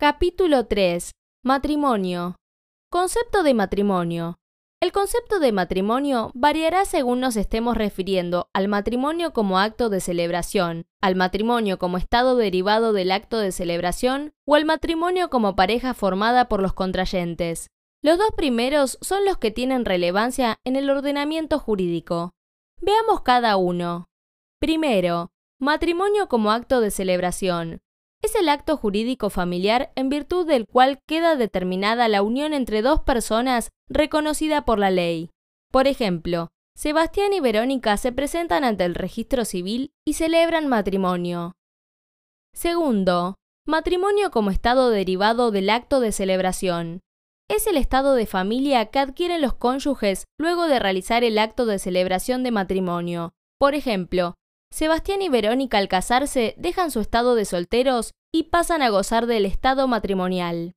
Capítulo 3. Matrimonio. Concepto de matrimonio. El concepto de matrimonio variará según nos estemos refiriendo al matrimonio como acto de celebración, al matrimonio como estado derivado del acto de celebración o al matrimonio como pareja formada por los contrayentes. Los dos primeros son los que tienen relevancia en el ordenamiento jurídico. Veamos cada uno. Primero, matrimonio como acto de celebración. Es el acto jurídico familiar en virtud del cual queda determinada la unión entre dos personas reconocida por la ley. Por ejemplo, Sebastián y Verónica se presentan ante el registro civil y celebran matrimonio. Segundo, matrimonio como estado derivado del acto de celebración. Es el estado de familia que adquieren los cónyuges luego de realizar el acto de celebración de matrimonio. Por ejemplo, Sebastián y Verónica al casarse dejan su estado de solteros y pasan a gozar del estado matrimonial.